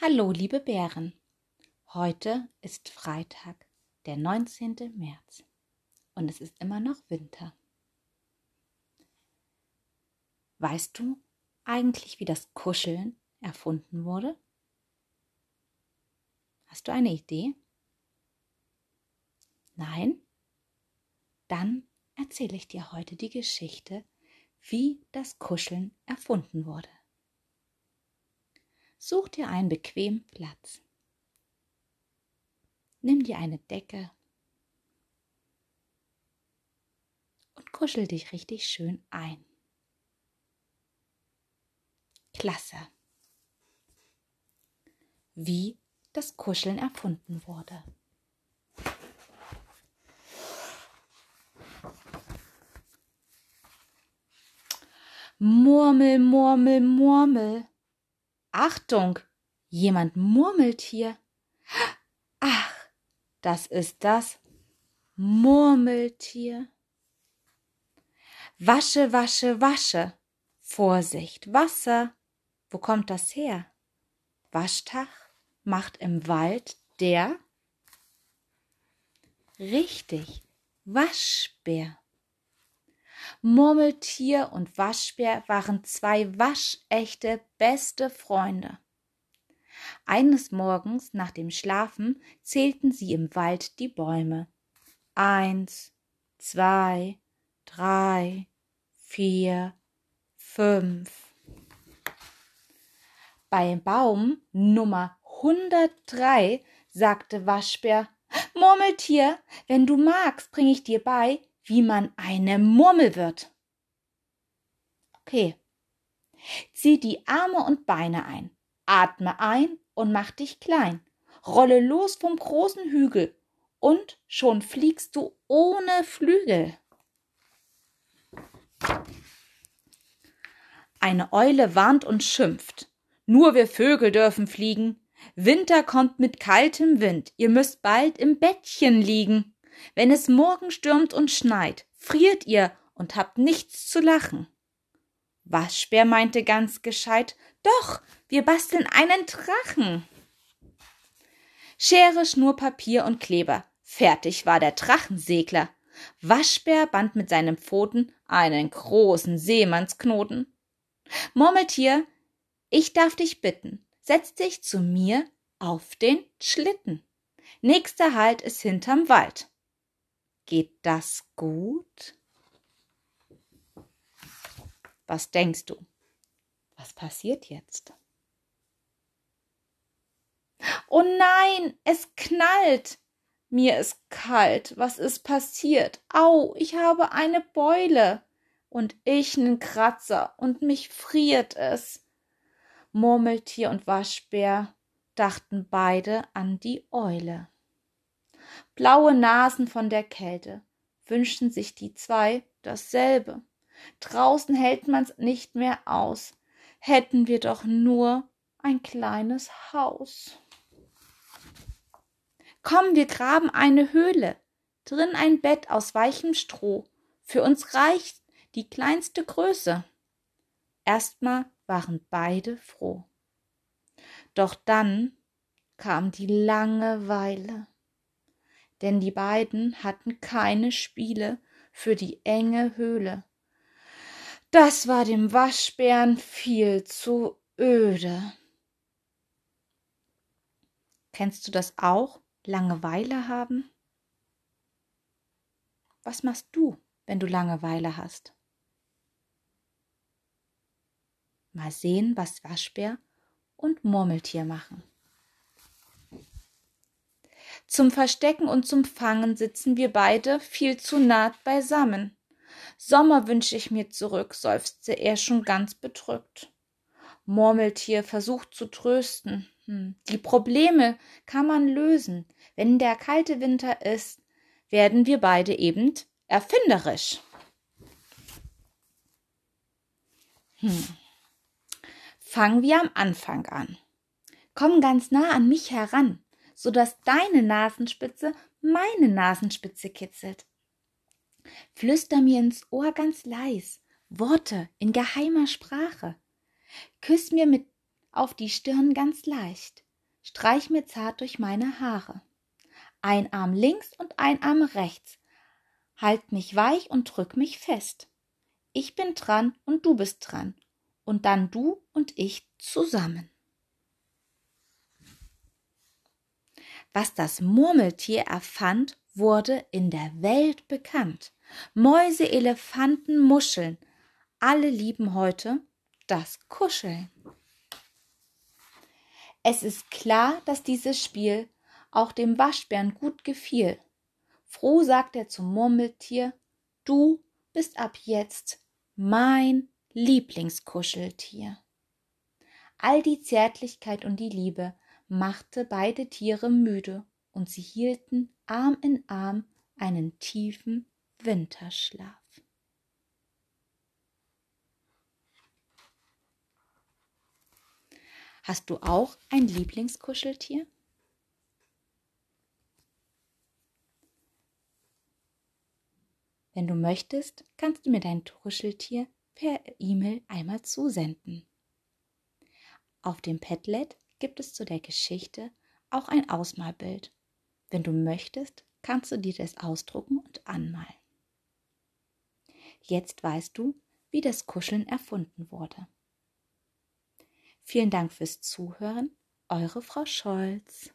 Hallo, liebe Bären. Heute ist Freitag, der 19. März und es ist immer noch Winter. Weißt du eigentlich, wie das Kuscheln erfunden wurde? Hast du eine Idee? Nein? Dann erzähle ich dir heute die Geschichte, wie das Kuscheln erfunden wurde. Such dir einen bequemen Platz. Nimm dir eine Decke und kuschel dich richtig schön ein. Klasse. Wie das Kuscheln erfunden wurde. Murmel, Murmel, Murmel. Achtung, jemand murmelt hier. Ach, das ist das Murmeltier. Wasche, wasche, wasche. Vorsicht, Wasser. Wo kommt das her? Waschtag macht im Wald der Richtig, Waschbär. Murmeltier und Waschbär waren zwei waschechte beste Freunde. Eines Morgens nach dem Schlafen zählten sie im Wald die Bäume. Eins, zwei, drei, vier, fünf. Beim Baum Nummer 103 sagte Waschbär, Murmeltier, wenn du magst, bring ich dir bei, wie man eine Murmel wird. Okay. Zieh die Arme und Beine ein, atme ein und mach dich klein. Rolle los vom großen Hügel und schon fliegst du ohne Flügel. Eine Eule warnt und schimpft. Nur wir Vögel dürfen fliegen. Winter kommt mit kaltem Wind. Ihr müsst bald im Bettchen liegen. Wenn es morgen stürmt und schneit, friert ihr und habt nichts zu lachen. Waschbär meinte ganz gescheit, doch, wir basteln einen Drachen. Schere, Schnur, Papier und Kleber. Fertig war der Drachensegler. Waschbär band mit seinen Pfoten einen großen Seemannsknoten. Murmeltier, ich darf dich bitten, setz dich zu mir auf den Schlitten. Nächster Halt ist hinterm Wald. Geht das gut? Was denkst du? Was passiert jetzt? Oh nein, es knallt. Mir ist kalt. Was ist passiert? Au, ich habe eine Beule. Und ich nen Kratzer und mich friert es. Murmeltier und Waschbär dachten beide an die Eule blaue Nasen von der Kälte, wünschen sich die zwei dasselbe. Draußen hält man's nicht mehr aus. Hätten wir doch nur ein kleines Haus. Komm, wir graben eine Höhle, drin ein Bett aus weichem Stroh. Für uns reicht die kleinste Größe. Erstmal waren beide froh. Doch dann kam die Langeweile denn die beiden hatten keine Spiele für die enge Höhle. Das war dem Waschbären viel zu öde. Kennst du das auch? Langeweile haben? Was machst du, wenn du Langeweile hast? Mal sehen, was Waschbär und Murmeltier machen. Zum Verstecken und zum Fangen sitzen wir beide viel zu naht beisammen. Sommer wünsche ich mir zurück, seufzte er schon ganz bedrückt. Murmeltier versucht zu trösten. Hm. Die Probleme kann man lösen. Wenn der kalte Winter ist, werden wir beide eben erfinderisch. Hm. Fangen wir am Anfang an. Komm ganz nah an mich heran so dass deine Nasenspitze meine Nasenspitze kitzelt. Flüster mir ins Ohr ganz leis Worte in geheimer Sprache. Küss mir mit auf die Stirn ganz leicht. streich mir zart durch meine Haare. Ein Arm links und ein Arm rechts. Halt mich weich und drück mich fest. Ich bin dran und du bist dran. Und dann du und ich zusammen. Was das Murmeltier erfand, wurde in der Welt bekannt. Mäuse, Elefanten, Muscheln, alle lieben heute das Kuscheln. Es ist klar, dass dieses Spiel auch dem Waschbären gut gefiel. Froh sagt er zum Murmeltier, du bist ab jetzt mein Lieblingskuscheltier. All die Zärtlichkeit und die Liebe machte beide Tiere müde, und sie hielten Arm in Arm einen tiefen Winterschlaf. Hast du auch ein Lieblingskuscheltier? Wenn du möchtest, kannst du mir dein Kuscheltier per E-Mail einmal zusenden. Auf dem Padlet gibt es zu der Geschichte auch ein Ausmalbild. Wenn du möchtest, kannst du dir das ausdrucken und anmalen. Jetzt weißt du, wie das Kuscheln erfunden wurde. Vielen Dank fürs Zuhören, eure Frau Scholz.